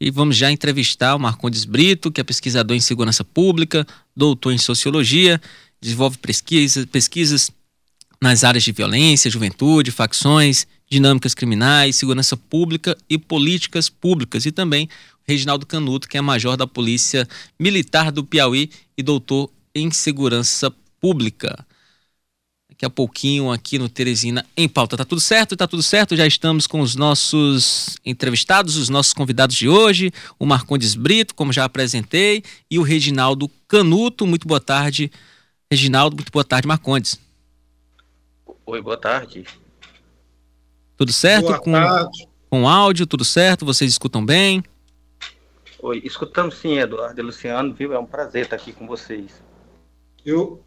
E vamos já entrevistar o Marcondes Brito, que é pesquisador em segurança pública, doutor em sociologia, desenvolve pesquisa, pesquisas nas áreas de violência, juventude, facções, dinâmicas criminais, segurança pública e políticas públicas. E também Reginaldo Canuto, que é major da Polícia Militar do Piauí e doutor em segurança pública. Daqui a pouquinho aqui no Teresina em pauta. Tá tudo certo? Tá tudo certo? Já estamos com os nossos entrevistados, os nossos convidados de hoje, o Marcondes Brito, como já apresentei, e o Reginaldo Canuto. Muito boa tarde, Reginaldo. Muito boa tarde, Marcondes. Oi, boa tarde. Tudo certo? Boa com, tarde. com áudio, tudo certo? Vocês escutam bem? Oi, escutamos sim, Eduardo e Luciano, viu? É um prazer estar aqui com vocês. Eu,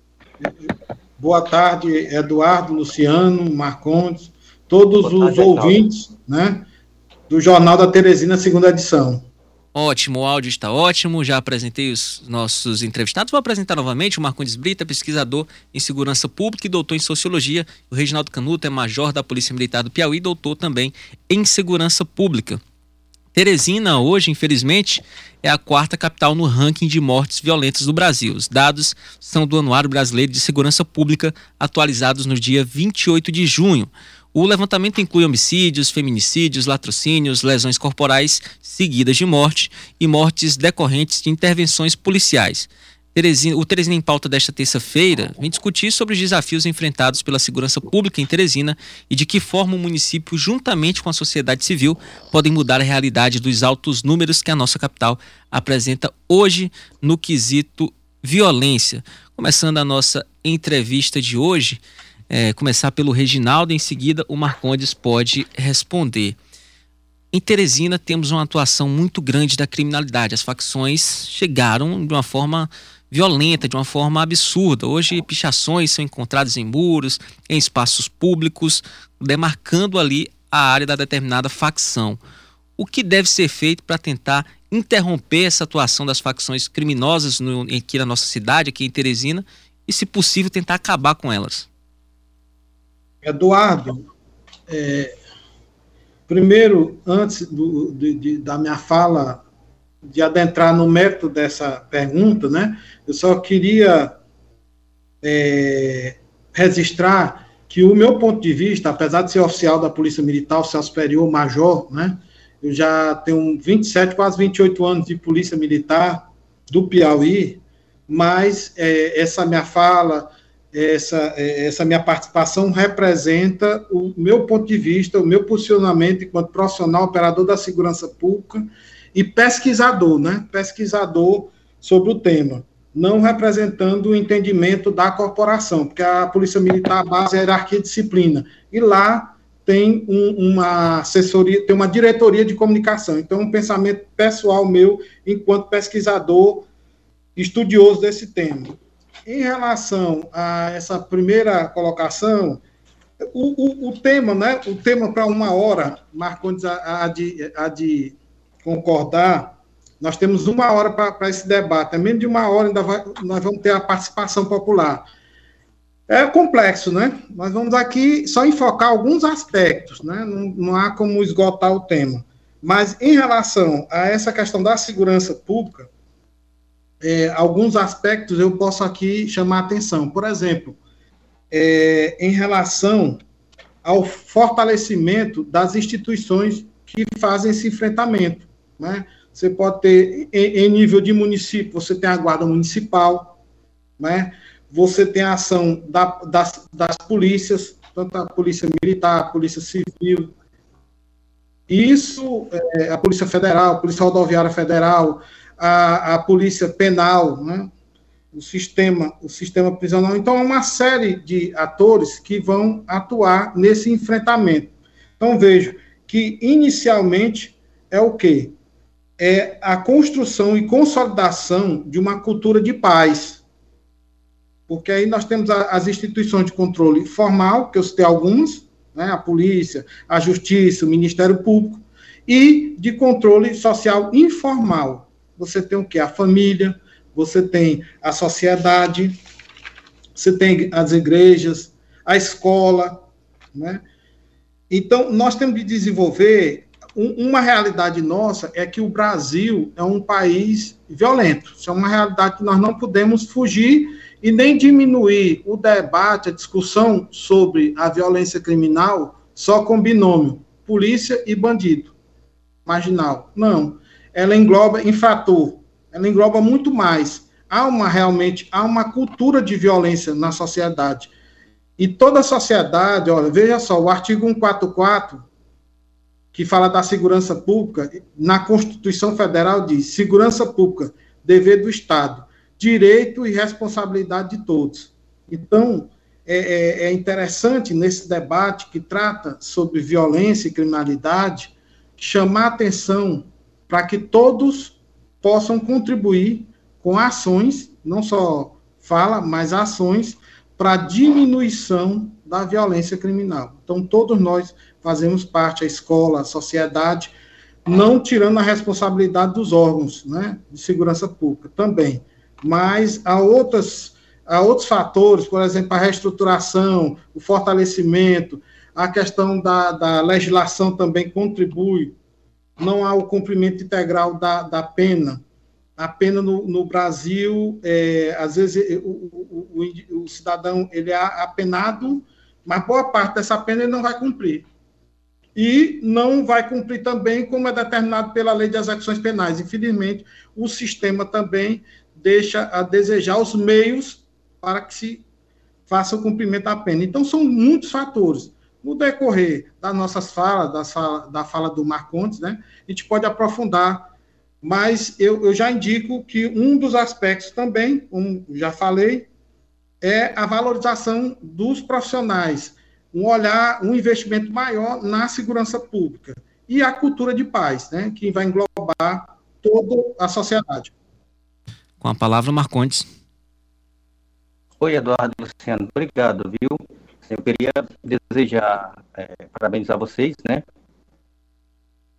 boa tarde, Eduardo, Luciano, Marcondes, todos tarde, os ouvintes, né, do Jornal da Teresina, segunda edição. Ótimo, o áudio está ótimo. Já apresentei os nossos entrevistados. Vou apresentar novamente o Marcondes Brita, pesquisador em segurança pública e doutor em sociologia. O Reginaldo Canuto é major da Polícia Militar do Piauí, doutor também em segurança pública. Teresina, hoje, infelizmente, é a quarta capital no ranking de mortes violentas do Brasil. Os dados são do Anuário Brasileiro de Segurança Pública, atualizados no dia 28 de junho. O levantamento inclui homicídios, feminicídios, latrocínios, lesões corporais seguidas de morte e mortes decorrentes de intervenções policiais. Teresina, o Teresina em Pauta desta terça-feira vem discutir sobre os desafios enfrentados pela segurança pública em Teresina e de que forma o município, juntamente com a sociedade civil, podem mudar a realidade dos altos números que a nossa capital apresenta hoje no quesito violência. Começando a nossa entrevista de hoje, é, começar pelo Reginaldo, em seguida o Marcondes pode responder. Em Teresina temos uma atuação muito grande da criminalidade. As facções chegaram de uma forma violenta, de uma forma absurda. Hoje, pichações são encontradas em muros, em espaços públicos, demarcando ali a área da determinada facção. O que deve ser feito para tentar interromper essa atuação das facções criminosas no, aqui na nossa cidade, aqui em Teresina, e, se possível, tentar acabar com elas? Eduardo, é, primeiro, antes do, de, de, da minha fala, de adentrar no mérito dessa pergunta, né, eu só queria é, registrar que o meu ponto de vista, apesar de ser oficial da Polícia Militar, oficial superior, major, né, eu já tenho 27, quase 28 anos de Polícia Militar do Piauí, mas é, essa minha fala, essa, essa minha participação representa o meu ponto de vista, o meu posicionamento enquanto profissional, operador da segurança pública e pesquisador, né? Pesquisador sobre o tema, não representando o entendimento da corporação, porque a Polícia Militar, a base é a hierarquia e disciplina, e lá tem um, uma assessoria, tem uma diretoria de comunicação. Então, um pensamento pessoal meu, enquanto pesquisador estudioso desse tema. Em relação a essa primeira colocação, o, o, o tema, né? O tema para uma hora, Marcondes há de, há de concordar, nós temos uma hora para esse debate. É menos de uma hora ainda vai, nós vamos ter a participação popular. É complexo, né? Nós vamos aqui só enfocar alguns aspectos, né? Não, não há como esgotar o tema. Mas em relação a essa questão da segurança pública, é, alguns aspectos eu posso aqui chamar a atenção. Por exemplo, é, em relação ao fortalecimento das instituições que fazem esse enfrentamento. Né? Você pode ter, em, em nível de município, você tem a guarda municipal, né? você tem a ação da, das, das polícias, tanto a polícia militar, a polícia civil, isso, é, a Polícia Federal, a Polícia Rodoviária Federal, a, a polícia penal, né? o sistema, o sistema prisional. Então, é uma série de atores que vão atuar nesse enfrentamento. Então, vejo que inicialmente é o quê? É a construção e consolidação de uma cultura de paz. Porque aí nós temos as instituições de controle formal, que eu citei algumas, né, a polícia, a justiça, o Ministério Público, e de controle social informal, você tem o que? A família, você tem a sociedade, você tem as igrejas, a escola, né? Então, nós temos que desenvolver uma realidade nossa é que o Brasil é um país violento. Isso é uma realidade que nós não podemos fugir e nem diminuir o debate, a discussão sobre a violência criminal só com binômio, polícia e bandido marginal. Não. Ela engloba infrator, ela engloba muito mais. Há uma realmente, há uma cultura de violência na sociedade. E toda a sociedade, olha, veja só, o artigo 144 que fala da segurança pública, na Constituição Federal diz: segurança pública, dever do Estado, direito e responsabilidade de todos. Então, é, é, é interessante nesse debate que trata sobre violência e criminalidade chamar atenção para que todos possam contribuir com ações, não só fala, mas ações para diminuição da violência criminal. Então, todos nós fazemos parte, a escola, a sociedade, não tirando a responsabilidade dos órgãos né, de segurança pública também, mas há, outras, há outros fatores, por exemplo, a reestruturação, o fortalecimento, a questão da, da legislação também contribui, não há o cumprimento integral da, da pena, a pena no, no Brasil, é, às vezes o, o, o, o, cidadão ele é apenado, mas boa parte dessa pena ele não vai cumprir e não vai cumprir também como é determinado pela lei de execuções penais. Infelizmente, o sistema também deixa a desejar os meios para que se faça o cumprimento da pena. Então, são muitos fatores. No decorrer das nossas falas, das fala, da fala do Marcontes, né, a gente pode aprofundar, mas eu, eu já indico que um dos aspectos também, como já falei, é a valorização dos profissionais, um olhar, um investimento maior na segurança pública e a cultura de paz, né, que vai englobar toda a sociedade. Com a palavra, Marcondes. Oi, Eduardo Luciano, obrigado, viu? Eu queria desejar, é, parabenizar vocês, né,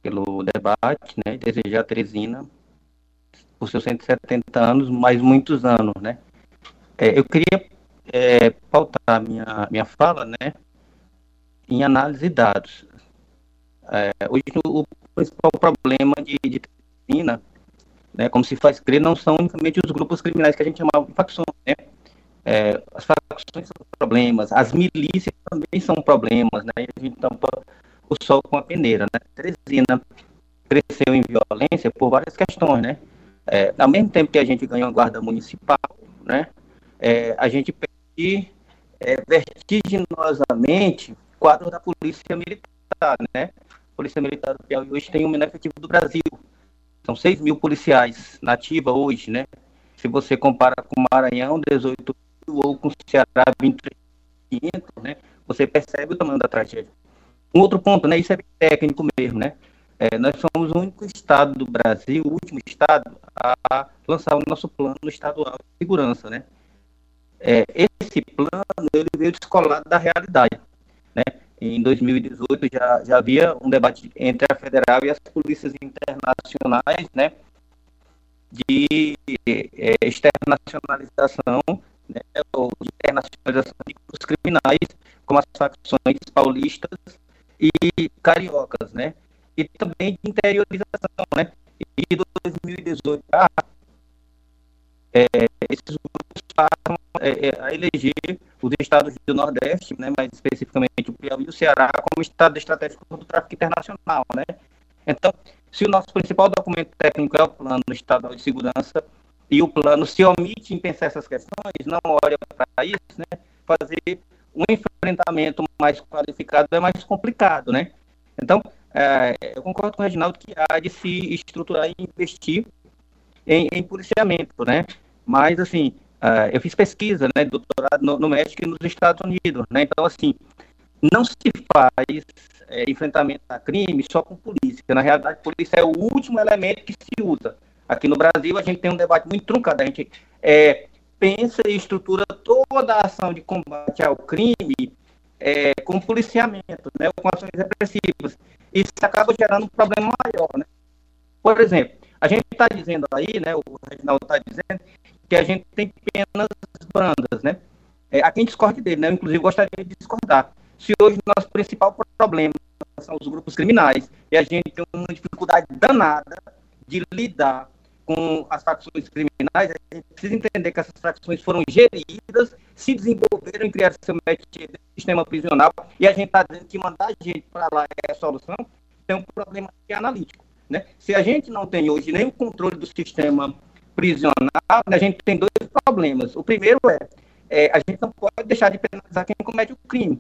pelo debate, né, desejar a Teresina por seus 170 anos, mais muitos anos, né. É, eu queria é, pautar minha, minha fala, né, em análise de dados. É, hoje, o principal problema de, de né, como se faz crer, não são unicamente os grupos criminais que a gente chamava de facções. Né? É, as facções são problemas, as milícias também são problemas, né? a gente tampa o sol com a peneira. Né? Teresina cresceu em violência por várias questões, né? É, ao mesmo tempo que a gente ganhou a guarda municipal, né? É, a gente perde é, vertiginosamente quadro da Polícia Militar, né? Polícia Militar do Piauí hoje tem o menor efetivo do Brasil. São 6 mil policiais nativa hoje, né? Se você compara com Maranhão, 18 mil, ou com Ceará, 23.500, né? Você percebe o tamanho da tragédia. Um outro ponto, né? Isso é técnico mesmo, né? É, nós somos o único estado do Brasil, o último estado, a lançar o nosso plano estadual de segurança, né? É, esse plano, ele veio descolado da realidade. Né? Em 2018 já, já havia um debate entre a federal e as polícias internacionais, né? de é, externacionalização, né, ou de internacionalização de grupos criminais, como as facções paulistas e cariocas, né? E também de interiorização, né? E de 2018 é, esses grupos passam é, é, a eleger os estados do Nordeste, né, mais especificamente o Piauí e o Ceará, como estado estratégico do tráfico internacional. Né? Então, se o nosso principal documento técnico é o Plano Estadual de Segurança, e o plano se omite em pensar essas questões, não olha para isso, né, fazer um enfrentamento mais qualificado é mais complicado. Né? Então, é, eu concordo com o Reginaldo que há de se estruturar e investir em, em policiamento, né? Mas, assim, uh, eu fiz pesquisa, né, doutorado no, no, México e nos Estados Unidos, né? Então, assim, não se faz é, enfrentamento a crime só com polícia. Na realidade, polícia é o último elemento que se usa. Aqui no Brasil, a gente tem um debate muito truncado. A gente é, pensa e estrutura toda a ação de combate ao crime é, com policiamento, né, com ações repressivas. Isso acaba gerando um problema maior. Né? Por exemplo, a gente está dizendo aí, né, o Reginaldo está dizendo, que a gente tem penas brandas, né? É, há quem discorde dele, né? Eu, inclusive, gostaria de discordar. Se hoje o nosso principal problema são os grupos criminais. E a gente tem uma dificuldade danada de lidar com as facções criminais. A gente precisa entender que essas facções foram geridas, se desenvolveram em criar seu métier de sistema prisional, e a gente está dizendo que mandar a gente para lá é a solução, tem um problema é analítico. Né? Se a gente não tem hoje nem o controle do sistema prisional, a gente tem dois problemas. O primeiro é, é, a gente não pode deixar de penalizar quem comete o crime.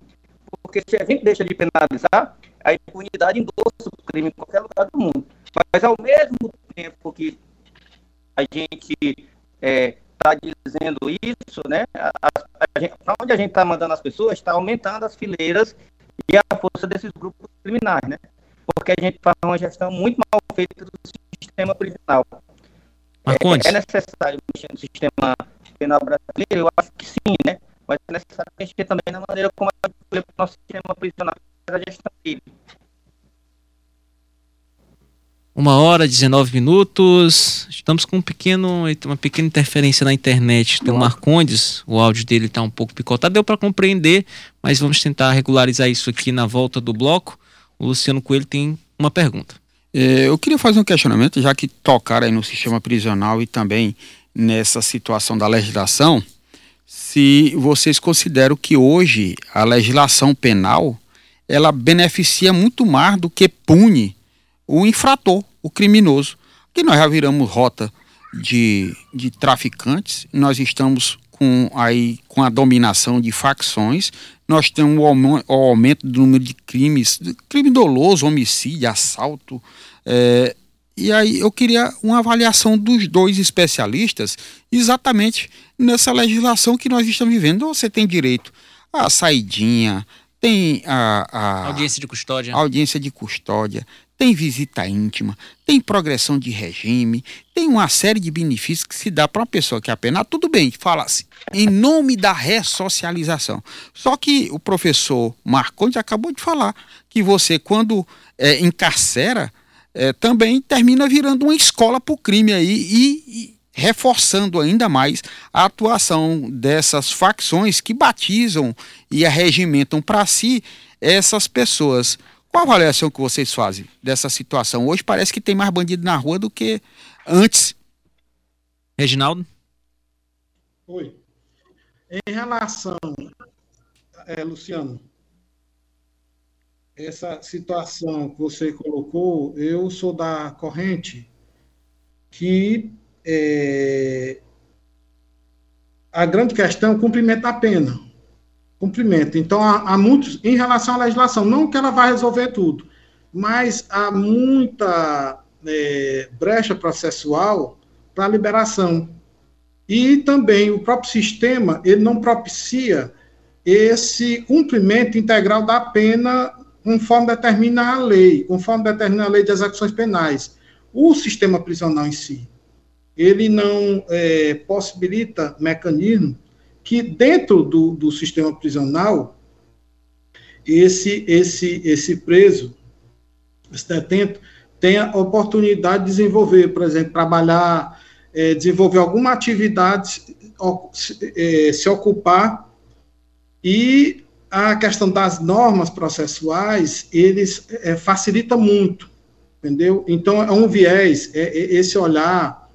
Porque se a gente deixa de penalizar, a impunidade endossa o crime em qualquer lugar do mundo. Mas ao mesmo tempo que a gente está é, tá dizendo isso, né? Onde a gente está mandando as pessoas, está aumentando as fileiras e a força desses grupos criminais, né? Porque a gente faz uma gestão muito mal feita do sistema prisional. Marcondes. É, é necessário mexer no sistema penal brasileiro? Eu acho que sim, né? Mas é necessário mexer também na maneira como a gente olha para o nosso sistema prisional e a gestão dele. Uma hora, 19 minutos. Estamos com um pequeno, uma pequena interferência na internet do Marcondes. O áudio dele está um pouco picotado. Deu para compreender, mas vamos tentar regularizar isso aqui na volta do bloco. O Luciano Coelho tem uma pergunta. É, eu queria fazer um questionamento, já que tocaram aí no sistema prisional e também nessa situação da legislação, se vocês consideram que hoje a legislação penal ela beneficia muito mais do que pune o infrator, o criminoso. Que nós já viramos rota de, de traficantes, nós estamos com, aí, com a dominação de facções, nós temos o, aumento do número de crimes, crime doloso, homicídio, assalto. É, e aí eu queria uma avaliação dos dois especialistas exatamente nessa legislação que nós estamos vivendo. Você tem direito à saidinha, tem a, a audiência de custódia. Audiência de custódia, tem visita íntima, tem progressão de regime, tem uma série de benefícios que se dá para uma pessoa que apenas. Tudo bem, fala-se em nome da ressocialização. Só que o professor Marcondes acabou de falar que você, quando é, encarcera, é, também termina virando uma escola para o crime aí e, e reforçando ainda mais a atuação dessas facções que batizam e arregimentam para si essas pessoas. Qual a avaliação que vocês fazem dessa situação? Hoje parece que tem mais bandido na rua do que antes. Reginaldo? Oi. Em relação, é, Luciano, essa situação que você colocou, eu sou da corrente que é, a grande questão é o cumprimento da pena cumprimento. Então, há, há, muitos, em relação à legislação, não que ela vai resolver tudo, mas há muita é, brecha processual para liberação. E também o próprio sistema, ele não propicia esse cumprimento integral da pena conforme determina a lei, conforme determina a lei de execuções penais. O sistema prisional em si, ele não é, possibilita mecanismo que dentro do, do sistema prisional, esse, esse, esse preso, esse detento, tenha oportunidade de desenvolver, por exemplo, trabalhar, é, desenvolver alguma atividade, é, se ocupar, e a questão das normas processuais, eles é, facilita muito, entendeu? Então, é um viés, é, é esse olhar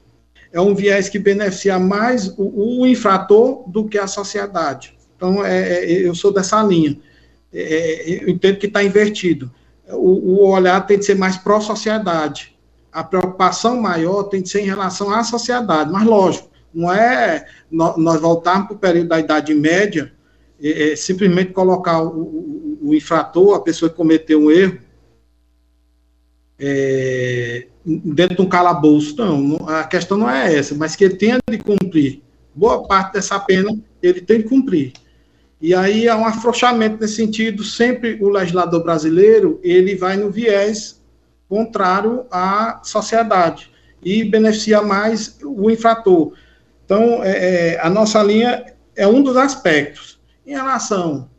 é um viés que beneficia mais o, o infrator do que a sociedade. Então, é, é eu sou dessa linha. É, é eu entendo que está invertido. O, o, olhar tem de ser mais pró-sociedade. A preocupação maior tem de ser em relação à sociedade. Mas, lógico, não é nós voltarmos para o período da Idade Média, é, é simplesmente colocar o, o, o, infrator, a pessoa que cometeu um erro, é, dentro de um calabouço. Não, a questão não é essa, mas que ele tenha de cumprir. Boa parte dessa pena ele tem de cumprir. E aí há um afrouxamento nesse sentido. Sempre o legislador brasileiro ele vai no viés contrário à sociedade e beneficia mais o infrator. Então, é, é, a nossa linha é um dos aspectos. Em relação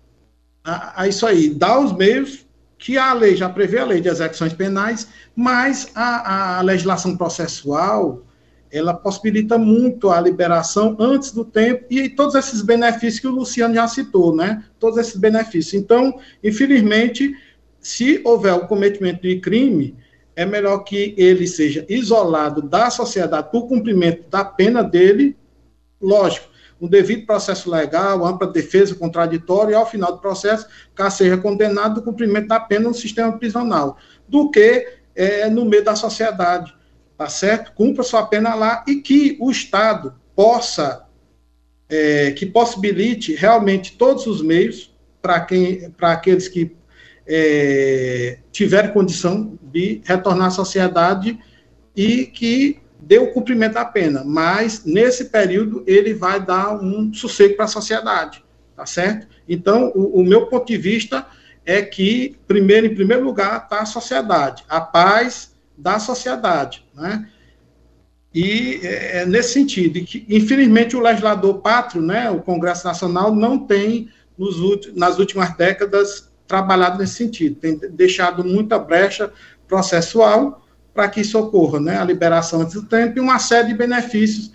a, a isso aí, dar os meios que a lei já prevê a lei de execuções penais, mas a, a legislação processual ela possibilita muito a liberação antes do tempo e todos esses benefícios que o Luciano já citou, né? Todos esses benefícios. Então, infelizmente, se houver o cometimento de crime, é melhor que ele seja isolado da sociedade por cumprimento da pena dele, lógico, um devido processo legal, ampla defesa contraditória e, ao final do processo, caso seja condenado do cumprimento da pena no sistema prisional, do que é, no meio da sociedade, tá certo? Cumpra sua pena lá e que o Estado possa, é, que possibilite realmente todos os meios para quem, para aqueles que é, condição de retornar à sociedade e que dê o cumprimento da pena, mas nesse período ele vai dar um sossego para a sociedade, tá certo? Então, o, o, meu ponto de vista é que, primeiro, em primeiro lugar, está a sociedade, a paz da sociedade, né? E é, é nesse sentido, que, infelizmente, o legislador pátrio, né, o Congresso Nacional, não tem, nos, nas últimas décadas, trabalhado nesse sentido, tem deixado muita brecha processual, para que isso ocorra, né? A liberação antes do tempo e uma série de benefícios.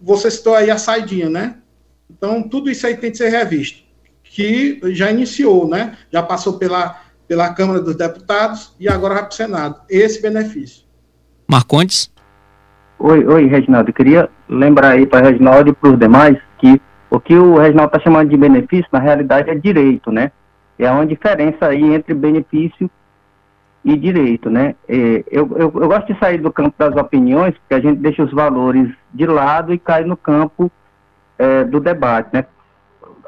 Você citou aí a saidinha, né? Então, tudo isso aí tem que ser revisto. Que já iniciou, né? Já passou pela, pela Câmara dos Deputados e agora vai para o Senado. Esse benefício. Marcondes? Oi, oi, Reginaldo. Eu queria lembrar aí para Reginaldo e para os demais que o que o Reginaldo está chamando de benefício, na realidade, é direito, né? É uma diferença aí entre benefício e direito, né? É, eu, eu, eu, gosto de sair do campo das opiniões, porque a gente deixa os valores de lado e cai no campo é, do debate, né?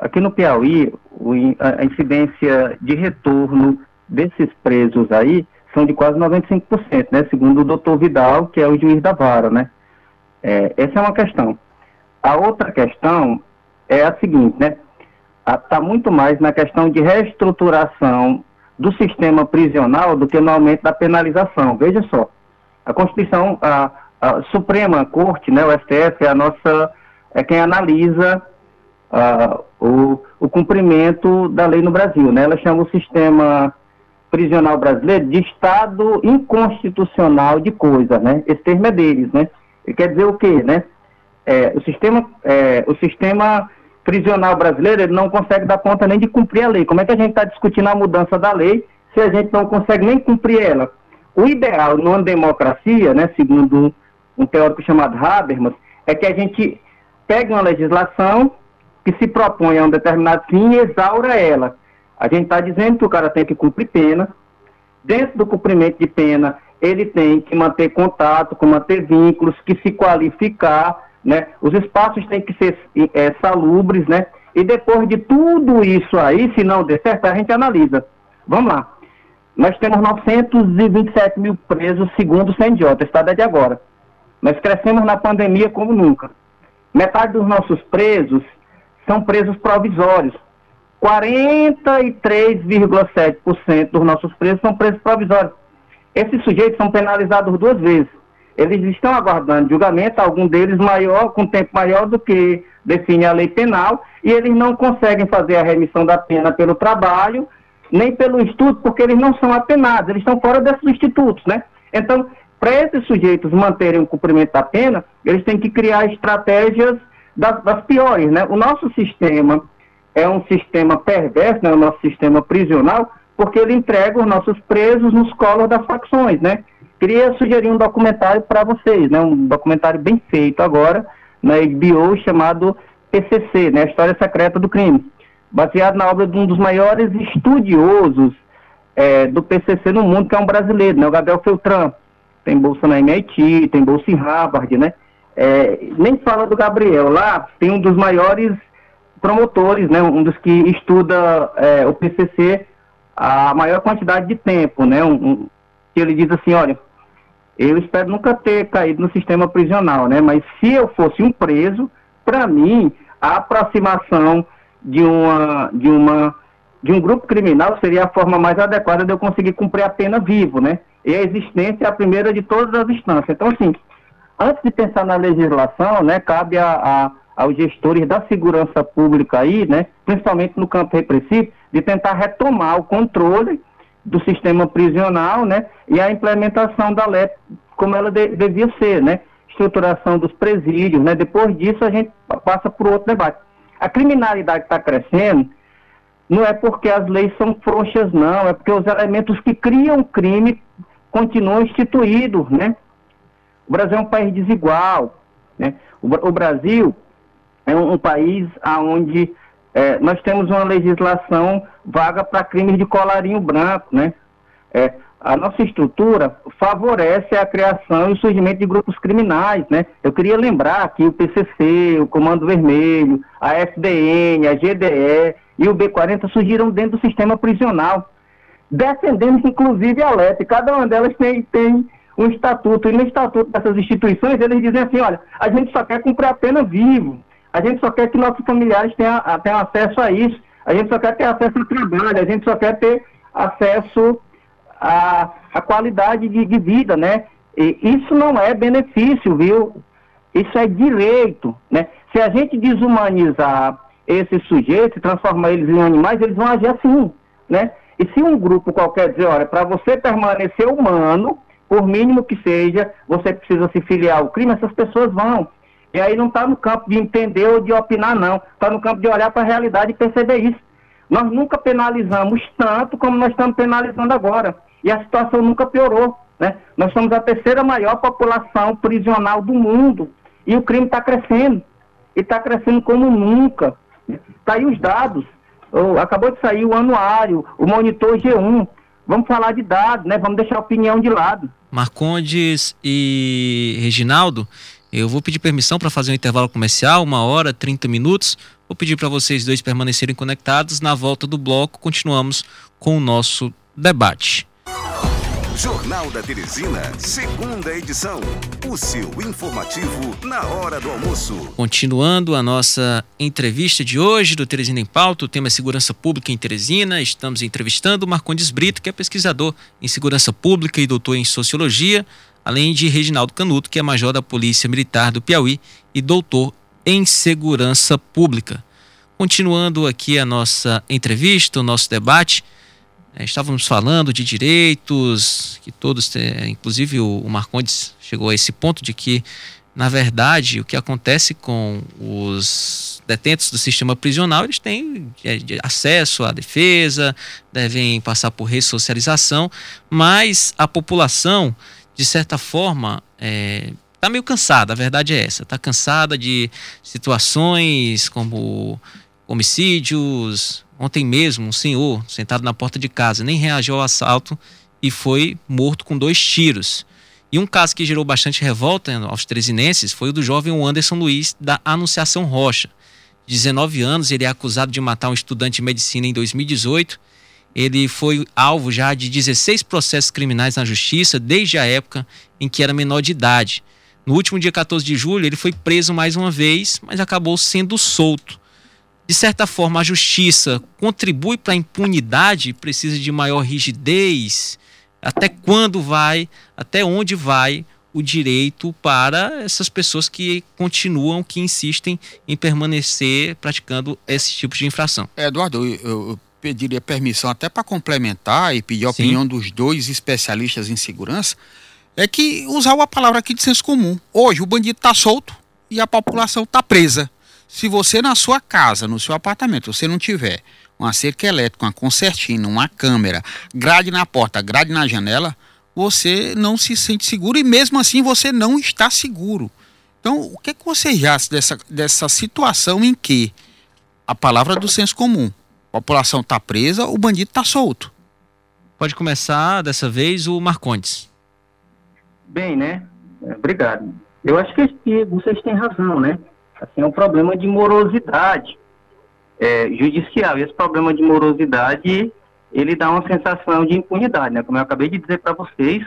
Aqui no Piauí, o, a incidência de retorno desses presos aí são de quase 95%, né? Segundo o doutor Vidal, que é o juiz da vara, né? É, essa é uma questão. A outra questão é a seguinte, né? Está muito mais na questão de reestruturação do sistema prisional do que no aumento da penalização. Veja só, a Constituição, a, a Suprema Corte, né, o STF, é a nossa, é quem analisa o, o cumprimento da lei no Brasil, né? Ela chama o sistema prisional brasileiro de Estado inconstitucional de coisa, né? Esse termo é deles, né? Ele quer dizer o quê, né? É, o sistema, é, o sistema prisional brasileiro ele não consegue dar conta nem de cumprir a lei. Como é que a gente está discutindo a mudança da lei se a gente não consegue nem cumprir ela? O ideal numa democracia, né, segundo um teórico chamado Habermas, é que a gente pegue uma legislação que se propõe a um determinado fim e exaura ela. A gente está dizendo que o cara tem que cumprir pena. Dentro do cumprimento de pena, ele tem que manter contato, manter vínculos, que se qualificar, né? Os espaços têm que ser é, salubres, né? E depois de tudo isso aí, se não der certo, a gente analisa. Vamos lá. Nós temos 927 mil presos, segundo o CNJ, estado é de agora. Nós crescemos na pandemia como nunca. Metade dos nossos presos são presos provisórios. 43,7% dos nossos presos são presos provisórios. Esses sujeitos são penalizados duas vezes eles estão aguardando julgamento, algum deles maior, com tempo maior do que define a lei penal, e eles não conseguem fazer a remissão da pena pelo trabalho, nem pelo estudo, porque eles não são apenados, eles estão fora desses institutos, né? Então, para esses sujeitos manterem o cumprimento da pena, eles têm que criar estratégias das, das piores, né? O nosso sistema é um sistema perverso, né? o nosso sistema prisional, porque ele entrega os nossos presos nos colos das facções, né? Queria sugerir um documentário para vocês, né? Um documentário bem feito agora na HBO chamado PCC, né? A História Secreta do Crime, baseado na obra de um dos maiores estudiosos é, do PCC no mundo, que é um brasileiro, né? O Gabriel Feltran. Tem bolsa na MIT, tem bolsa em Harvard, né? É, nem fala do Gabriel. Lá tem um dos maiores promotores, né? Um dos que estuda é, o PCC a maior quantidade de tempo, né? Um, um, que ele diz assim, olha, eu espero nunca ter caído no sistema prisional, né? Mas se eu fosse um preso, para mim, a aproximação de uma, de uma de um grupo criminal seria a forma mais adequada de eu conseguir cumprir a pena vivo, né? E a existência é a primeira de todas as instâncias. Então, assim, antes de pensar na legislação, né, cabe a, a, aos gestores da segurança pública aí, né, principalmente no campo repressivo, de tentar retomar o controle do sistema prisional, né, e a implementação da lei como ela de, devia ser, né, estruturação dos presídios, né, depois disso a gente passa por outro debate. A criminalidade está crescendo não é porque as leis são frouxas, não, é porque os elementos que criam crime continuam instituídos, né? O Brasil é um país desigual, né? O, o Brasil é um, um país onde é, nós temos uma legislação vaga para crimes de colarinho branco, né? É, a nossa estrutura favorece a criação e o surgimento de grupos criminais, né? Eu queria lembrar que o PCC, o Comando Vermelho, a FDN, a GDE e o B40 surgiram dentro do sistema prisional, defendendo inclusive a LEP. Cada uma delas tem, tem um estatuto, e no estatuto dessas instituições eles dizem assim, olha, a gente só quer cumprir a pena vivo, a gente só quer que nossos familiares tenham, tenham acesso a isso, a gente só quer ter acesso ao trabalho, a gente só quer ter acesso a qualidade de, de vida, né? E isso não é benefício, viu? Isso é direito, né? Se a gente desumanizar esses sujeitos, transformar eles em animais, eles vão agir assim, né? E se um grupo qualquer dizer, olha, para você permanecer humano, por mínimo que seja, você precisa se filiar ao crime, essas pessoas vão. E aí não está no campo de entender ou de opinar, não. Está no campo de olhar para a realidade e perceber isso. Nós nunca penalizamos tanto como nós estamos penalizando agora e a situação nunca piorou. Né? Nós somos a terceira maior população prisional do mundo e o crime está crescendo. E está crescendo como nunca. Está aí os dados. Acabou de sair o anuário, o monitor G1. Vamos falar de dados, né? Vamos deixar a opinião de lado. Marcondes e Reginaldo, eu vou pedir permissão para fazer um intervalo comercial, uma hora, 30 minutos. Vou pedir para vocês dois permanecerem conectados. Na volta do bloco, continuamos com o nosso debate. Jornal da Teresina, segunda edição. O seu informativo na hora do almoço. Continuando a nossa entrevista de hoje do Teresina em Pauta, o tema é segurança pública em Teresina. Estamos entrevistando o Marcondes Brito, que é pesquisador em segurança pública e doutor em sociologia, além de Reginaldo Canuto, que é major da Polícia Militar do Piauí e doutor em segurança pública. Continuando aqui a nossa entrevista, o nosso debate, é, estávamos falando de direitos, que todos, é, inclusive o, o Marcondes chegou a esse ponto de que, na verdade, o que acontece com os detentos do sistema prisional, eles têm é, acesso à defesa, devem passar por ressocialização, mas a população, de certa forma, é, está meio cansada, a verdade é essa, está cansada de situações como homicídios. Ontem mesmo, um senhor sentado na porta de casa nem reagiu ao assalto e foi morto com dois tiros. E um caso que gerou bastante revolta aos trezinenses foi o do jovem Anderson Luiz da Anunciação Rocha. De 19 anos, ele é acusado de matar um estudante de medicina em 2018. Ele foi alvo já de 16 processos criminais na justiça desde a época em que era menor de idade. No último dia 14 de julho, ele foi preso mais uma vez, mas acabou sendo solto de certa forma, a justiça contribui para a impunidade, precisa de maior rigidez? Até quando vai, até onde vai o direito para essas pessoas que continuam, que insistem em permanecer praticando esse tipo de infração? Eduardo, eu, eu pediria permissão até para complementar e pedir a Sim. opinião dos dois especialistas em segurança, é que usar a palavra aqui de senso comum. Hoje o bandido está solto e a população está presa. Se você na sua casa, no seu apartamento, você não tiver uma cerca elétrica, uma concertina, uma câmera, grade na porta, grade na janela, você não se sente seguro e mesmo assim você não está seguro. Então, o que, é que você acha dessa, dessa situação em que a palavra do senso comum, a população está presa, o bandido está solto? Pode começar dessa vez o Marcondes. Bem, né? Obrigado. Eu acho que vocês têm razão, né? Assim, é um problema de morosidade é, judicial. E esse problema de morosidade, ele dá uma sensação de impunidade, né? Como eu acabei de dizer para vocês,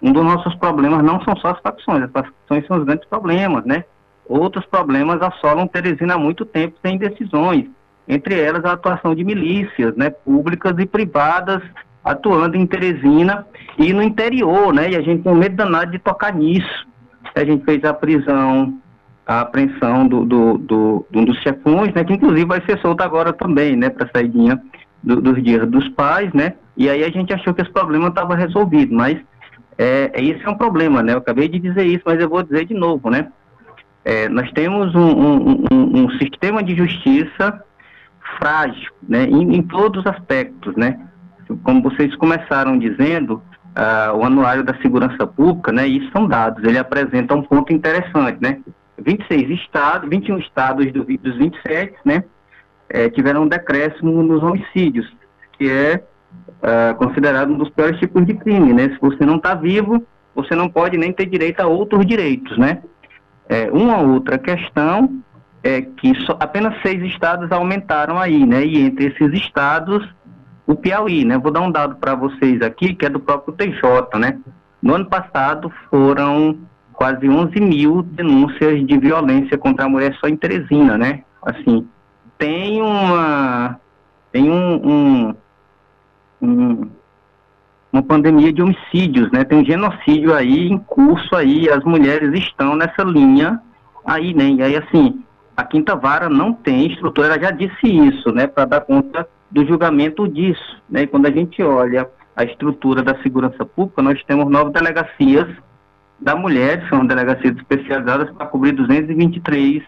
um dos nossos problemas não são só as facções, as facções são os grandes problemas, né? Outros problemas assolam Teresina há muito tempo sem decisões, entre elas a atuação de milícias, né, públicas e privadas atuando em Teresina e no interior, né? E a gente tem medo danado de tocar nisso. A gente fez a prisão a apreensão do, do, do, de um dos chefões, né, que inclusive vai ser solto agora também, né, para saidinha do, dos dias dos pais, né, e aí a gente achou que esse problema estava resolvido, mas é, esse é um problema, né, eu acabei de dizer isso, mas eu vou dizer de novo, né, é, nós temos um, um, um, um sistema de justiça frágil, né, em, em todos os aspectos, né. Como vocês começaram dizendo, uh, o Anuário da Segurança Pública, né, isso são dados, ele apresenta um ponto interessante, né, 26 estados, 21 estados do, dos 27, né, é, tiveram um decréscimo nos homicídios, que é uh, considerado um dos piores tipos de crime, né, se você não está vivo, você não pode nem ter direito a outros direitos, né. É, uma outra questão é que só, apenas seis estados aumentaram aí, né, e entre esses estados o Piauí, né? Vou dar um dado para vocês aqui, que é do próprio TJ, né? No ano passado foram quase 11 mil denúncias de violência contra a mulher só em Teresina, né? Assim, tem uma tem um, um, um, uma pandemia de homicídios, né? Tem um genocídio aí em curso aí, as mulheres estão nessa linha aí, né? E aí assim, a Quinta Vara não tem estrutura, ela já disse isso, né, para dar conta do julgamento disso. Né? quando a gente olha a estrutura da segurança pública, nós temos nove delegacias da mulher, são delegacias especializadas para cobrir 223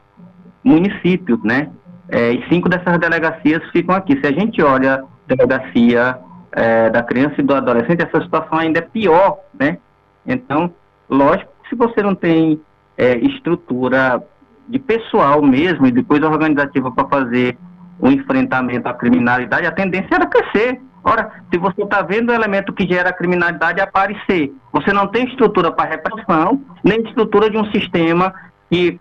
municípios, né? É, e cinco dessas delegacias ficam aqui. Se a gente olha a delegacia é, da criança e do adolescente, essa situação ainda é pior, né? Então, lógico se você não tem é, estrutura de pessoal mesmo e depois organizativa para fazer o enfrentamento à criminalidade, a tendência era crescer. Ora, se você está vendo o elemento que gera a criminalidade aparecer, você não tem estrutura para repressão, nem estrutura de um sistema que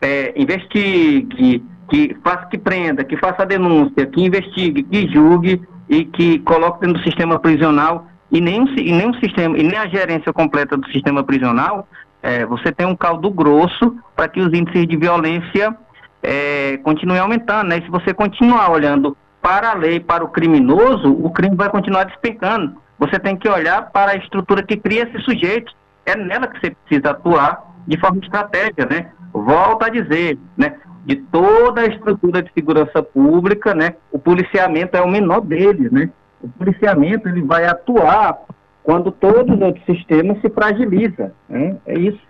é, investigue, que faça que prenda, que faça a denúncia, que investigue, que julgue e que coloque dentro do sistema prisional e nem, e nem sistema e nem a gerência completa do sistema prisional, é, você tem um caldo grosso para que os índices de violência é, continue aumentando, né? E se você continuar olhando para a lei, para o criminoso, o crime vai continuar despencando. Você tem que olhar para a estrutura que cria esse sujeito. É nela que você precisa atuar de forma estratégica, né? Volto a dizer, né? De toda a estrutura de segurança pública, né? O policiamento é o menor deles, né? O policiamento ele vai atuar quando todos os outros sistemas se fragilizam. Né? É isso.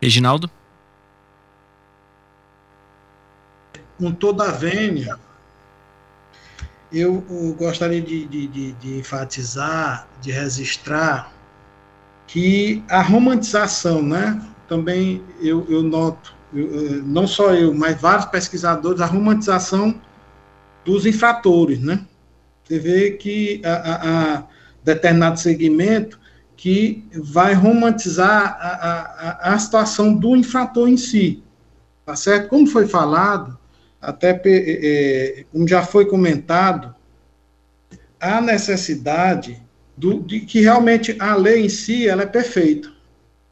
Reginaldo? com toda a vênia, eu, eu gostaria de, de, de, de, enfatizar, de registrar que a romantização, né, também eu, eu noto, eu, não só eu, mas vários pesquisadores, a romantização dos infratores, né? Você vê que a, a, a determinado segmento que vai romantizar a, a, a situação do infrator em si, tá certo? Como foi falado, até é, como já foi comentado, a necessidade do, de que realmente a lei em si ela é perfeita.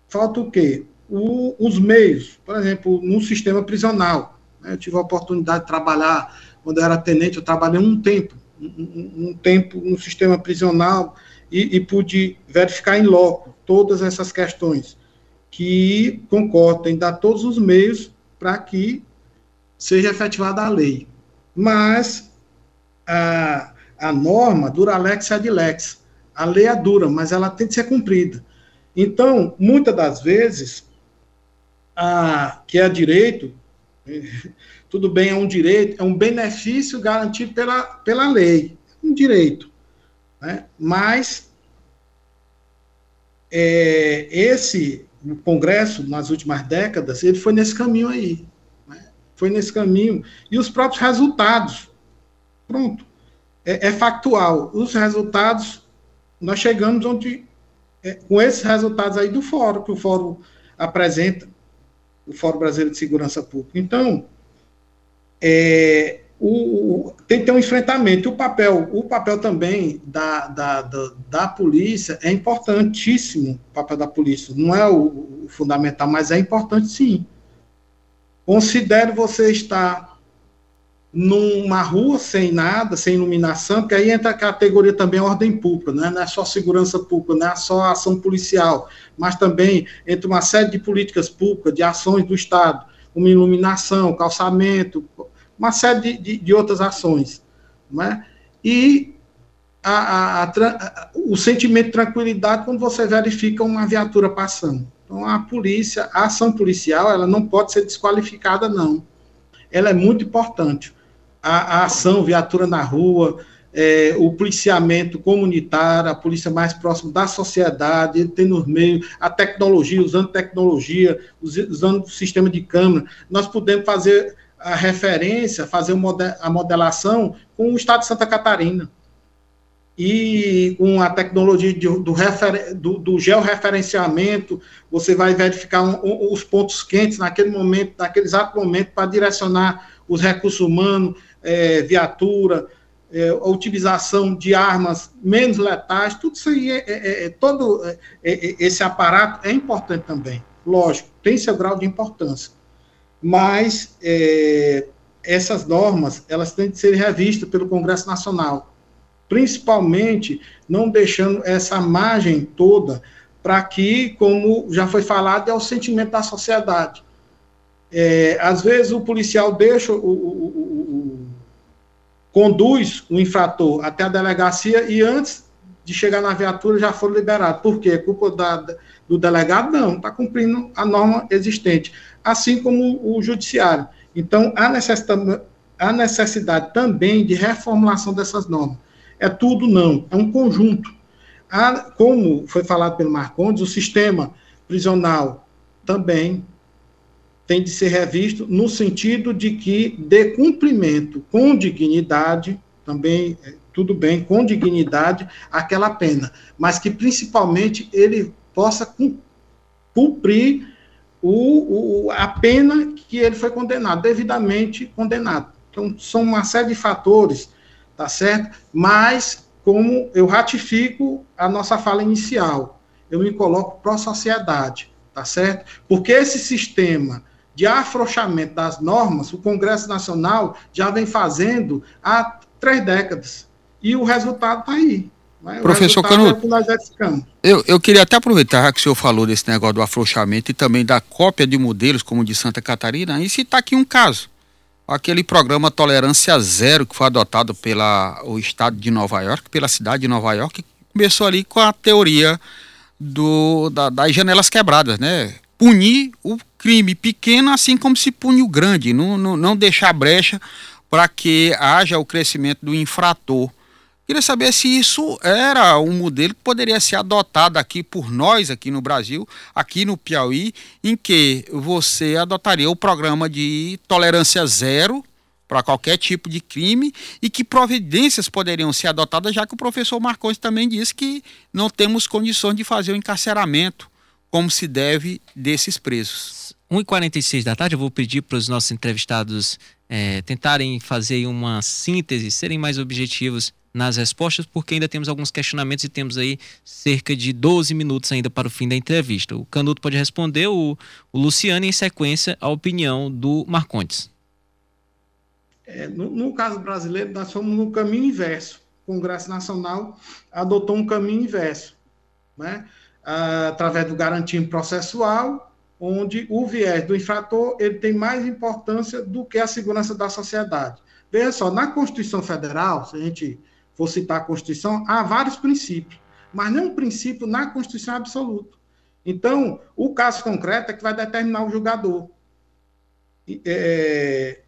Falta o quê? O, os meios, por exemplo, no sistema prisional. Né? Eu tive a oportunidade de trabalhar, quando eu era tenente, eu trabalhei um tempo, um, um tempo no sistema prisional e, e pude verificar em loco todas essas questões, que concordam em dar todos os meios para que seja efetivada a lei. Mas a, a norma dura lex ad lex. A lei é dura, mas ela tem que ser cumprida. Então, muitas das vezes, a, que é direito, tudo bem, é um direito, é um benefício garantido pela, pela lei, um direito. Né? Mas é, esse o Congresso, nas últimas décadas, ele foi nesse caminho aí foi nesse caminho. E os próprios resultados. Pronto. É, é factual. Os resultados, nós chegamos onde, é, com esses resultados aí do fórum, que o fórum apresenta, o Fórum Brasileiro de Segurança Pública. Então, é, o, tem que ter um enfrentamento. O papel, o papel também da, da, da, da, polícia é importantíssimo, o papel da polícia. Não é o, o fundamental, mas é importante sim. Considere você estar numa rua sem nada, sem iluminação, porque aí entra a categoria também ordem pública, né? não é só segurança pública, não é só ação policial, mas também entre uma série de políticas públicas, de ações do Estado, uma iluminação, calçamento, uma série de, de, de outras ações. Né? E a, a, a, o sentimento de tranquilidade quando você verifica uma viatura passando. Então, a polícia, a ação policial, ela não pode ser desqualificada, não. Ela é muito importante. A, a ação, viatura na rua, é, o policiamento comunitário, a polícia mais próxima da sociedade, ele tem nos meios a tecnologia, usando tecnologia, usando o sistema de câmera, nós podemos fazer a referência, fazer a modelação com o estado de Santa Catarina. E com a tecnologia de, do, refer, do, do, georreferenciamento, você vai verificar um, os pontos quentes naquele momento, naquele exato momento, para direcionar os recursos humanos, é, viatura, é, a utilização de armas menos letais, tudo isso aí, é, é, é, é todo é, esse aparato é importante também. Lógico, tem seu grau de importância. Mas essas normas, elas têm de ser revistas pelo Congresso Nacional, principalmente não deixando essa margem toda para que, como já foi falado, é o sentimento da sociedade. às vezes o policial deixa o, o, o conduz o infrator até a delegacia e antes de chegar na viatura já foram liberados. Por quê? Culpa da, do delegado? Não, está cumprindo a norma existente. Assim como o judiciário. Então, há necessidade, há necessidade também de reformulação dessas normas. É tudo não, é um conjunto. Há, como foi falado pelo Marcondes, o sistema prisional também tem de ser revisto no sentido de que dê cumprimento com dignidade, também é, tudo bem, com dignidade, aquela pena, mas que principalmente ele possa cumprir o, o, a pena que ele foi condenado, devidamente condenado. Então, são uma série de fatores, tá certo? Mas, como eu ratifico a nossa fala inicial, eu me coloco pró-sociedade, tá certo? Porque esse sistema de afrouxamento das normas, o Congresso Nacional já vem fazendo há três décadas. E o resultado está aí. Né? Professor Canuto, é eu, eu queria até aproveitar que o senhor falou desse negócio do afrouxamento e também da cópia de modelos, como de Santa Catarina, e citar aqui um caso. Aquele programa Tolerância Zero, que foi adotado pela o estado de Nova York, pela cidade de Nova York, começou ali com a teoria do, da, das janelas quebradas, né? punir o crime pequeno assim como se pune o grande, não, não, não deixar brecha para que haja o crescimento do infrator. Queria saber se isso era um modelo que poderia ser adotado aqui por nós, aqui no Brasil, aqui no Piauí, em que você adotaria o programa de tolerância zero para qualquer tipo de crime e que providências poderiam ser adotadas, já que o professor Marcões também disse que não temos condições de fazer o encarceramento como se deve desses presos. 1h46 da tarde, eu vou pedir para os nossos entrevistados é, tentarem fazer uma síntese, serem mais objetivos nas respostas, porque ainda temos alguns questionamentos e temos aí cerca de 12 minutos ainda para o fim da entrevista. O Canuto pode responder, o, o Luciano, em sequência, a opinião do Marcontes. É, no, no, caso brasileiro, nós fomos no caminho inverso. O Congresso Nacional adotou um caminho inverso. Né? Através do garantismo processual, onde o viés do infrator ele tem mais importância do que a segurança da sociedade. Veja só, na Constituição Federal, se a gente for citar a Constituição, há vários princípios, mas não um princípio na Constituição absoluto. Então, o caso concreto é que vai determinar o julgador. É,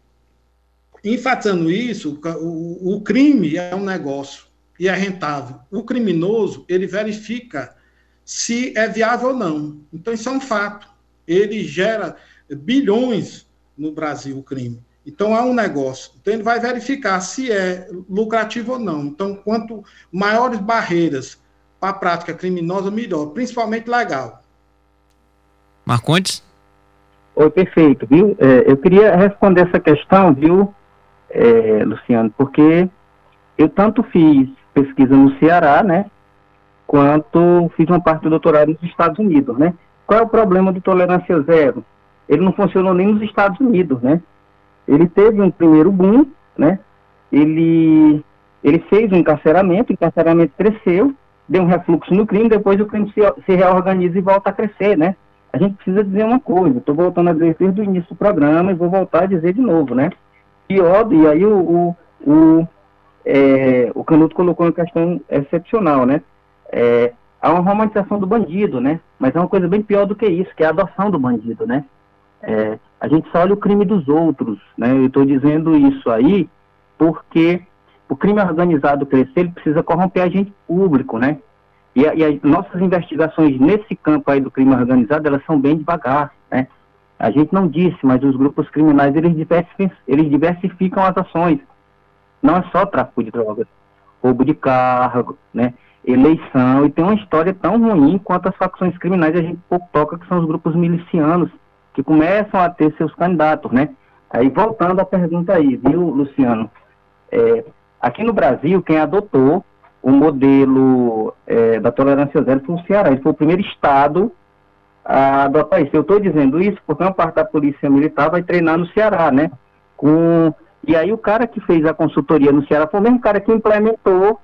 enfatizando isso, o, o crime é um negócio e é rentável. O criminoso, ele verifica se é viável ou não. Então, isso é um fato. Ele gera bilhões no Brasil, o crime. Então, há um negócio. Então, ele vai verificar se é lucrativo ou não. Então, quanto maiores barreiras para a prática criminosa, melhor, principalmente legal. Marcondes? Oi, perfeito, viu? É, eu queria responder essa questão, viu, é, Luciano, porque eu tanto fiz pesquisa no Ceará, né, quanto fiz uma parte do doutorado nos Estados Unidos, né? Qual é o problema do tolerância zero? Ele não funcionou nem nos Estados Unidos, né? Ele teve um primeiro boom, né? Ele, ele fez um encarceramento, o encarceramento cresceu, deu um refluxo no crime, depois o crime se, se reorganiza e volta a crescer, né? A gente precisa dizer uma coisa, estou voltando a dizer desde o início do programa e vou voltar a dizer de novo, né? Pior, e aí o, o, o, é, o Canuto colocou uma questão excepcional, né? É, há uma romantização do bandido, né? Mas é uma coisa bem pior do que isso, que é a adoção do bandido, né? É, a gente só olha o crime dos outros, né? Eu estou dizendo isso aí porque o crime organizado crescer, ele precisa corromper agente público, né? E, e as nossas investigações nesse campo aí do crime organizado, elas são bem devagar, né? A gente não disse, mas os grupos criminais, eles diversificam, eles diversificam as ações. Não é só tráfico de drogas, roubo de carro, né? Eleição, e tem uma história tão ruim quanto as facções criminais, a gente pouco toca, que são os grupos milicianos, que começam a ter seus candidatos, né? Aí, voltando à pergunta aí, viu, Luciano? É, aqui no Brasil, quem adotou o modelo é, da tolerância zero foi o Ceará. Ele foi o primeiro estado a adotar isso. Eu estou dizendo isso porque uma parte da polícia militar vai treinar no Ceará, né? Com... E aí o cara que fez a consultoria no Ceará foi o mesmo cara que implementou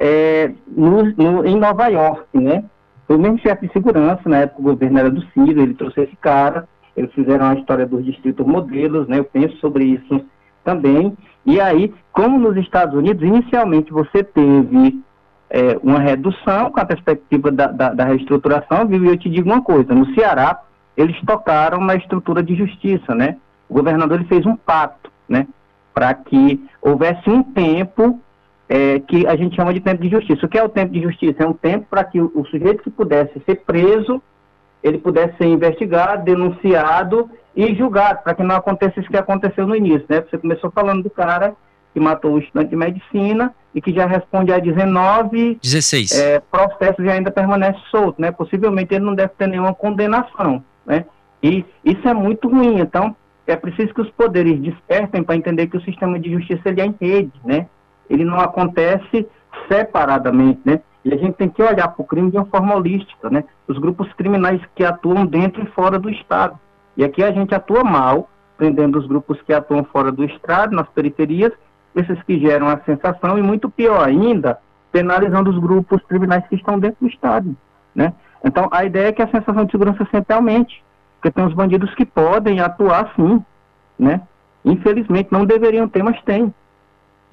é, no, no, em Nova York, né? Foi o mesmo chefe de segurança, na época o governo era do Ciro, ele trouxe esse cara, eles fizeram a história dos distritos modelos, né? Eu penso sobre isso também. E aí, como nos Estados Unidos, inicialmente você teve é, uma redução com a perspectiva da, da, da, reestruturação, viu? E eu te digo uma coisa, no Ceará, eles tocaram na estrutura de justiça, né? O governador ele fez um pacto, né? Para que houvesse um tempo é, que a gente chama de tempo de justiça. O que é o tempo de justiça? É um tempo para que o, o sujeito que pudesse ser preso ele pudesse ser investigado, denunciado e julgado, para que não acontecesse o que aconteceu no início, né? Você começou falando do cara que matou o estudante de medicina e que já responde a 19 16. É, processos e ainda permanece solto, né? Possivelmente ele não deve ter nenhuma condenação, né? E isso é muito ruim, então é preciso que os poderes despertem para entender que o sistema de justiça ele é em rede, né? Ele não acontece separadamente, né? E a gente tem que olhar para o crime de uma forma holística, né? Os grupos criminais que atuam dentro e fora do Estado. E aqui a gente atua mal, prendendo os grupos que atuam fora do Estado, nas periferias, esses que geram a sensação, e muito pior ainda, penalizando os grupos criminais que estão dentro do Estado, né? Então, a ideia é que a sensação de segurança sempre aumente, porque tem os bandidos que podem atuar sim, né? Infelizmente, não deveriam ter, mas tem.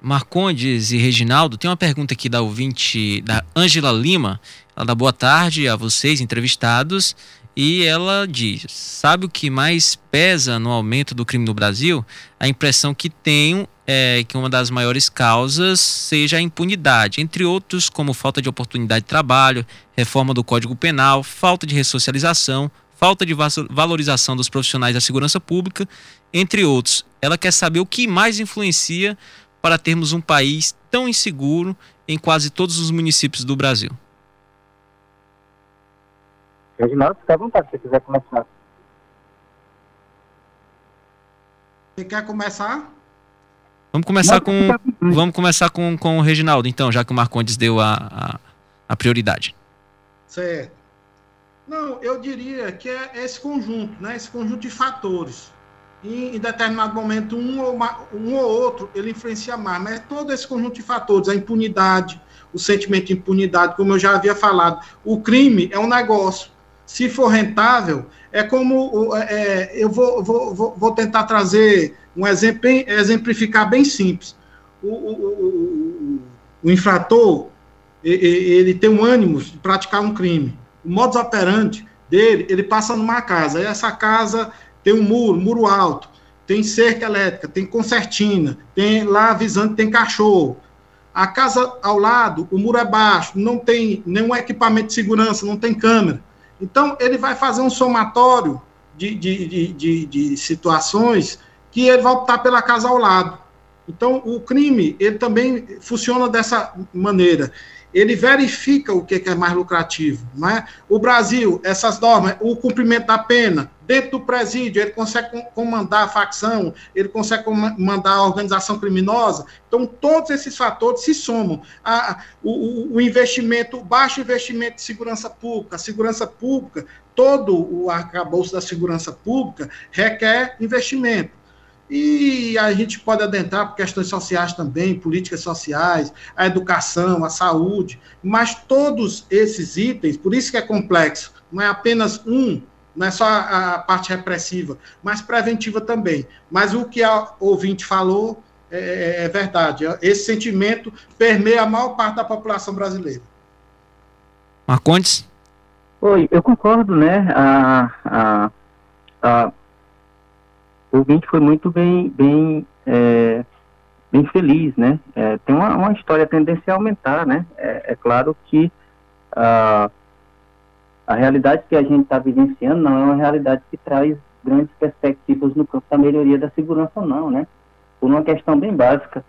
Marcondes e Reginaldo, tem uma pergunta aqui da ouvinte, da Ângela Lima. Ela dá boa tarde a vocês, entrevistados, e ela diz: sabe o que mais pesa no aumento do crime no Brasil? A impressão que tenho é que uma das maiores causas seja a impunidade, entre outros, como falta de oportunidade de trabalho, reforma do Código Penal, falta de ressocialização, falta de valorização dos profissionais da segurança pública, entre outros. Ela quer saber o que mais influencia para termos um país tão inseguro em quase todos os municípios do Brasil? Reginaldo, fica à vontade se você quiser começar. Você quer começar? Vamos começar com vamos começar com, com o Reginaldo, então, já que o Marcondes deu a, a, a prioridade. Certo. Não, eu diria que é esse conjunto, né? Esse conjunto de fatores e em determinado momento um ou, um ou outro ele influencia mais, mas é todo esse conjunto de fatores, a impunidade, o sentimento de impunidade, como eu já havia falado, o crime é um negócio, se for rentável, é como, é, é eu vou, vou, vou tentar trazer um exemplo, exemplificar bem simples, o, o, o, o infrator, ele tem um ânimo de praticar um crime, o modus operandi dele, ele passa numa casa, e essa casa tem um muro, muro alto, tem cerca elétrica, tem concertina, tem lá avisando tem cachorro. A casa ao lado, o muro é baixo, não tem nenhum equipamento de segurança, não tem câmera. Então, ele vai fazer um somatório de, de, de, de, de situações que ele vai optar pela casa ao lado. Então, o crime, ele também funciona dessa maneira ele verifica o que é mais lucrativo. Né? O Brasil, essas normas, o cumprimento da pena, dentro do presídio, ele consegue comandar a facção, ele consegue comandar a organização criminosa. Então, todos esses fatores se somam. A, o, o investimento, baixo investimento de segurança pública, a segurança pública, todo o arcabouço da segurança pública requer investimento. E a gente pode adentrar por questões sociais também, políticas sociais, a educação, a saúde, mas todos esses itens, por isso que é complexo, não é apenas um, não é só a parte repressiva, mas preventiva também. Mas o que a ouvinte falou é, é, é verdade, esse sentimento permeia a maior parte da população brasileira. Marcondes? Oi, eu concordo, né? A, a, a o ouvinte foi muito bem, bem é, bem feliz, né? É, tem uma, uma, história tendência a aumentar, né? É, é claro que uh, a realidade que a gente está vivenciando não é uma realidade que traz grandes perspectivas no campo da melhoria da segurança, não, né? Por uma questão bem básica,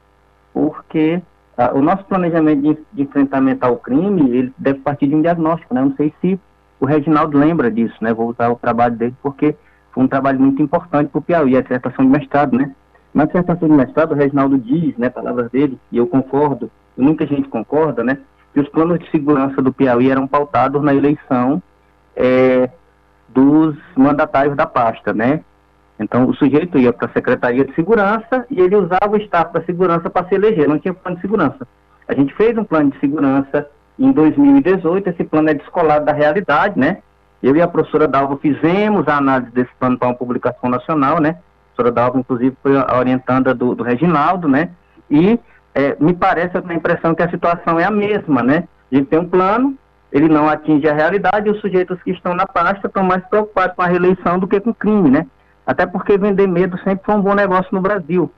porque uh, o nosso planejamento de, de, enfrentamento ao crime, ele deve partir de um diagnóstico, né? Não sei se o Reginaldo lembra disso, né? Vou usar o trabalho dele porque foi um trabalho muito importante para o Piauí, a dissertação de mestrado, né? Na dissertação de mestrado, o Reginaldo diz, né, palavras dele, e eu concordo, e muita gente concorda, né, que os planos de segurança do Piauí eram pautados na eleição é, dos mandatários da pasta, né? Então, o sujeito ia para a Secretaria de Segurança e ele usava o staff da segurança para se eleger, não tinha plano de segurança. A gente fez um plano de segurança em 2018, esse plano é descolado da realidade, né? Eu e a professora Dalva fizemos a análise desse plano para uma publicação nacional, né? A professora Dalva, inclusive, foi a orientanda do, do Reginaldo, né? E é, me parece, eu tenho a impressão que a situação é a mesma, né? A gente tem um plano, ele não atinge a realidade e os sujeitos que estão na pasta estão mais preocupados com a reeleição do que com o crime, né? Até porque vender medo sempre foi um bom negócio no Brasil.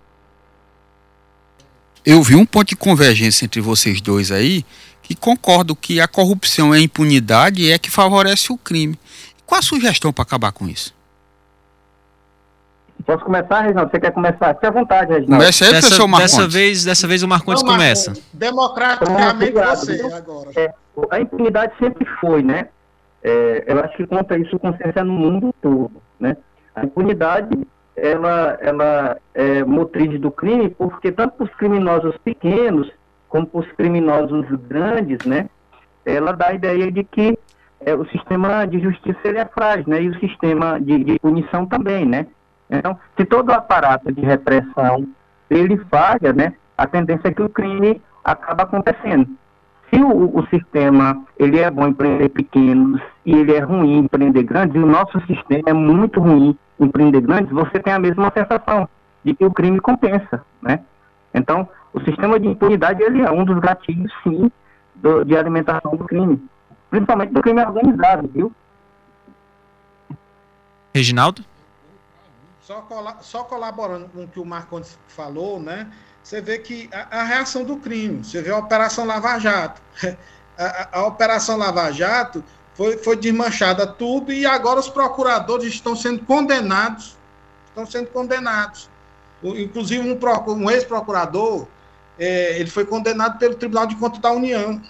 Eu vi um ponto de convergência entre vocês dois aí, que concordo que a corrupção e a impunidade é que favorece o crime. Qual a sugestão para acabar com isso? Posso começar, Reginaldo? Você quer começar? Fique à vontade, Reginaldo. Comece aí, dessa, professor Marcondes. Dessa vez, dessa vez o Marcondes Não, começa. Democraticamente você, agora. É, a impunidade sempre foi, né? É, eu acho que conta isso consciência no mundo todo, né? A impunidade ela, ela é motriz do crime, porque tanto para os criminosos pequenos, como para os criminosos grandes, né, ela dá a ideia de que é, o sistema de justiça ele é frágil, né, e o sistema de, de punição também, né. Então, se todo o aparato de repressão ele falha, né, a tendência é que o crime acaba acontecendo. Se o, o, sistema ele é bom em prender pequenos e ele é ruim em prender grandes, e o nosso sistema é muito ruim empreender grandes, você tem a mesma sensação de que o crime compensa, né? Então, o sistema de impunidade ele é um dos gatilhos, sim, do, de alimentação do crime, principalmente do crime organizado, viu? Reginaldo? Só, só colaborando com o que o Marcondes falou, né? Você vê que a, a, reação do crime, você vê a Operação Lava Jato. A, a, a Operação Lava Jato foi, foi desmanchada tudo e agora os procuradores estão sendo condenados, estão sendo condenados. Inclusive um, um ex-procurador, é, ele foi condenado pelo Tribunal de Contas da União.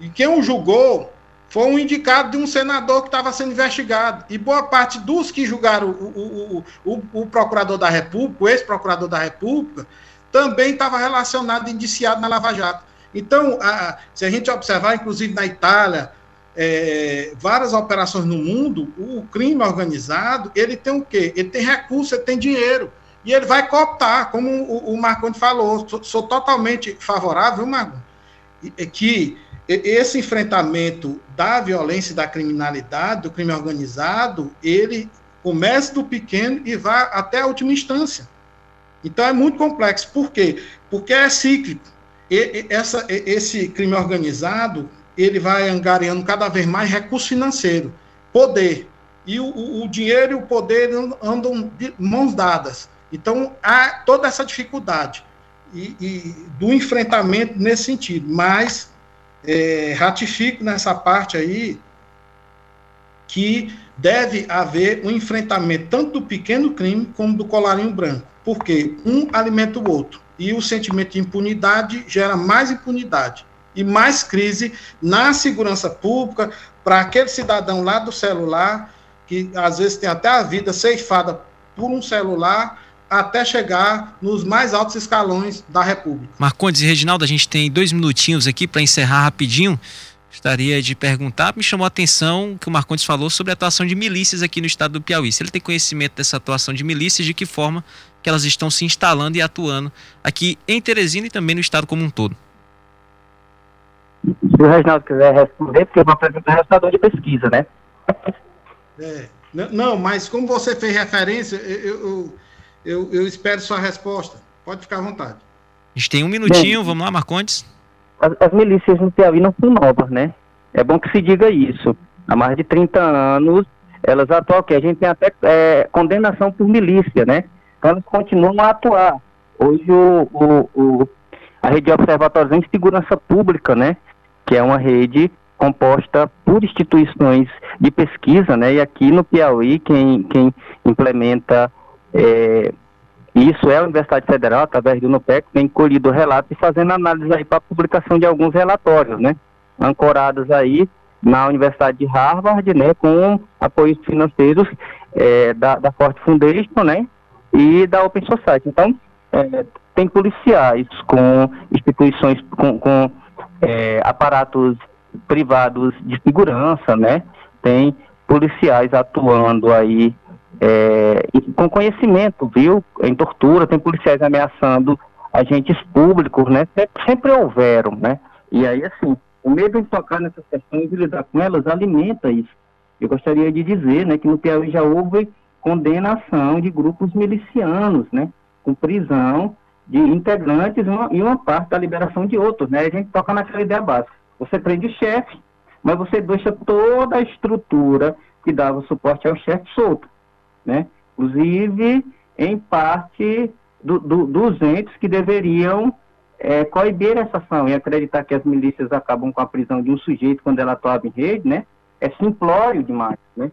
E quem o julgou foi um indicado de um senador que estava sendo investigado. E boa parte dos que julgaram o, o, o, o procurador da República, o ex-procurador da República, também estava relacionado, indiciado na Lava Jato. Então, a, se a gente observar, inclusive na Itália, é, várias operações no mundo, o crime organizado, ele tem o quê? Ele tem recurso, ele tem dinheiro. E ele vai cooptar, como o, o Marconi falou. Sou, sou totalmente favorável, Marconi, que esse enfrentamento da violência da criminalidade, do crime organizado, ele começa do pequeno e vai até a última instância. Então é muito complexo. Por quê? Porque é cíclico. E, essa, esse crime organizado, ele vai angariando cada vez mais recurso financeiro, poder. E o, o dinheiro e o poder andam de mãos dadas. Então, há toda essa dificuldade e, e do enfrentamento nesse sentido. Mas, é, ratifico nessa parte aí que deve haver um enfrentamento tanto do pequeno crime como do colarinho branco. Porque um alimenta o outro. E o sentimento de impunidade gera mais impunidade e mais crise na segurança pública para aquele cidadão lá do celular, que às vezes tem até a vida ceifada por um celular, até chegar nos mais altos escalões da República. Marcondes e Reginaldo, a gente tem dois minutinhos aqui para encerrar rapidinho. Gostaria de perguntar, me chamou a atenção que o Marcondes falou sobre a atuação de milícias aqui no estado do Piauí. Se ele tem conhecimento dessa atuação de milícias, de que forma que elas estão se instalando e atuando aqui em Teresina e também no estado como um todo. Se o Reginaldo quiser responder, porque uma pergunta é resultado de pesquisa, né? É, não, mas como você fez referência, eu, eu, eu, eu, espero sua resposta. Pode ficar à vontade. A gente tem um minutinho, Bem, vamos lá, Marcondes. As, as, milícias no Piauí não são novas, né? É bom que se diga isso. Há mais de 30 anos, elas atuam aqui. A gente tem até é, condenação por milícia, né? Então, elas continuam a atuar. Hoje o, o, o, a rede de observatórios em segurança pública, né, que é uma rede composta por instituições de pesquisa, né, e aqui no Piauí quem, quem implementa é, isso é a Universidade Federal, através do NUPEC, tem colhido relatos e fazendo análise aí para publicação de alguns relatórios, né, ancorados aí na Universidade de Harvard, né, com apoios financeiros é, da, da Ford Foundation, né, e da Open Society. Então, é, tem policiais com instituições, com, com é, aparatos privados de segurança, né, tem policiais atuando aí é, com conhecimento, viu, em tortura, tem policiais ameaçando agentes públicos, né, sempre, sempre houveram, né, e aí, assim, o medo de tocar nessas questões e lidar com elas alimenta isso. Eu gostaria de dizer né, que no Piauí já houve condenação de grupos milicianos, né, com prisão de integrantes e uma, e uma parte da liberação de outros. Né? A gente toca naquela ideia básica. Você prende o chefe, mas você deixa toda a estrutura que dava suporte ao chefe solto. Né? Inclusive, em parte do, do, dos entes que deveriam é, coibir essa ação e acreditar que as milícias acabam com a prisão de um sujeito quando ela atuava em rede, né? É simplório demais, né?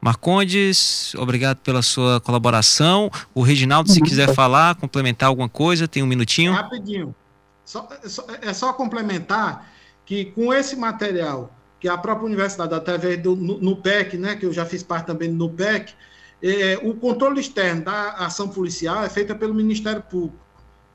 Marcondes, obrigado pela sua colaboração. O Reginaldo, se quiser falar, complementar alguma coisa, tem um minutinho. Rapidinho. Só, é, só, é só complementar que com esse material que a própria universidade, através do NUPEC, né, que eu já fiz parte também do NUPEC, é, o controle externo da ação policial é feito pelo Ministério Público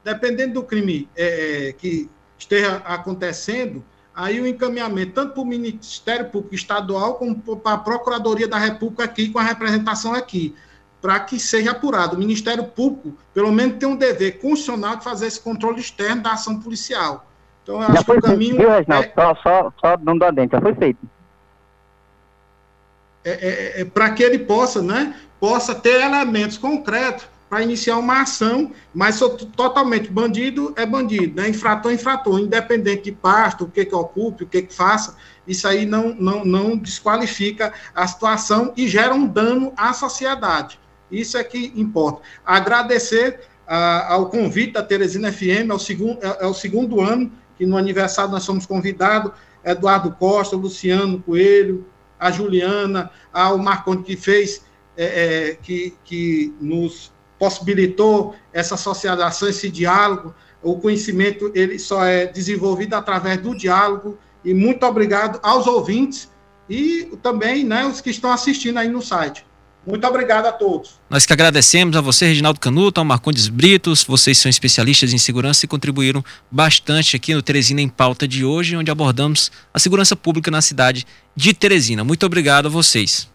dependendo do crime é, é, que esteja acontecendo, aí o encaminhamento tanto para o Ministério Público Estadual como para a Procuradoria da República aqui, com a representação aqui, para que seja apurado. O Ministério Público, pelo menos, tem um dever constitucional de fazer esse controle externo da ação policial. Então, eu acho já que o caminho. Feito, viu, Reginaldo? É... Só, só, só dando adentro, já foi feito. É, é, é para que ele possa, né, possa ter elementos concretos para iniciar uma ação, mas totalmente bandido é bandido, né? infrator é infrator, independente de pasto, o que que ocupe, o que que faça, isso aí não, não, não desqualifica a situação e gera um dano à sociedade. Isso é que importa. Agradecer ah, ao convite da Teresina FM, é o, segundo, é, é o segundo ano que no aniversário nós somos convidados, Eduardo Costa, Luciano Coelho, a Juliana, ao Marconi que fez, é, é, que, que nos possibilitou essa socialização, esse diálogo. O conhecimento ele só é desenvolvido através do diálogo. E muito obrigado aos ouvintes e também né, os que estão assistindo aí no site. Muito obrigado a todos. Nós que agradecemos a você, Reginaldo Canuto, ao Marcondes Britos. Vocês são especialistas em segurança e contribuíram bastante aqui no Teresina em Pauta de hoje, onde abordamos a segurança pública na cidade de Teresina. Muito obrigado a vocês.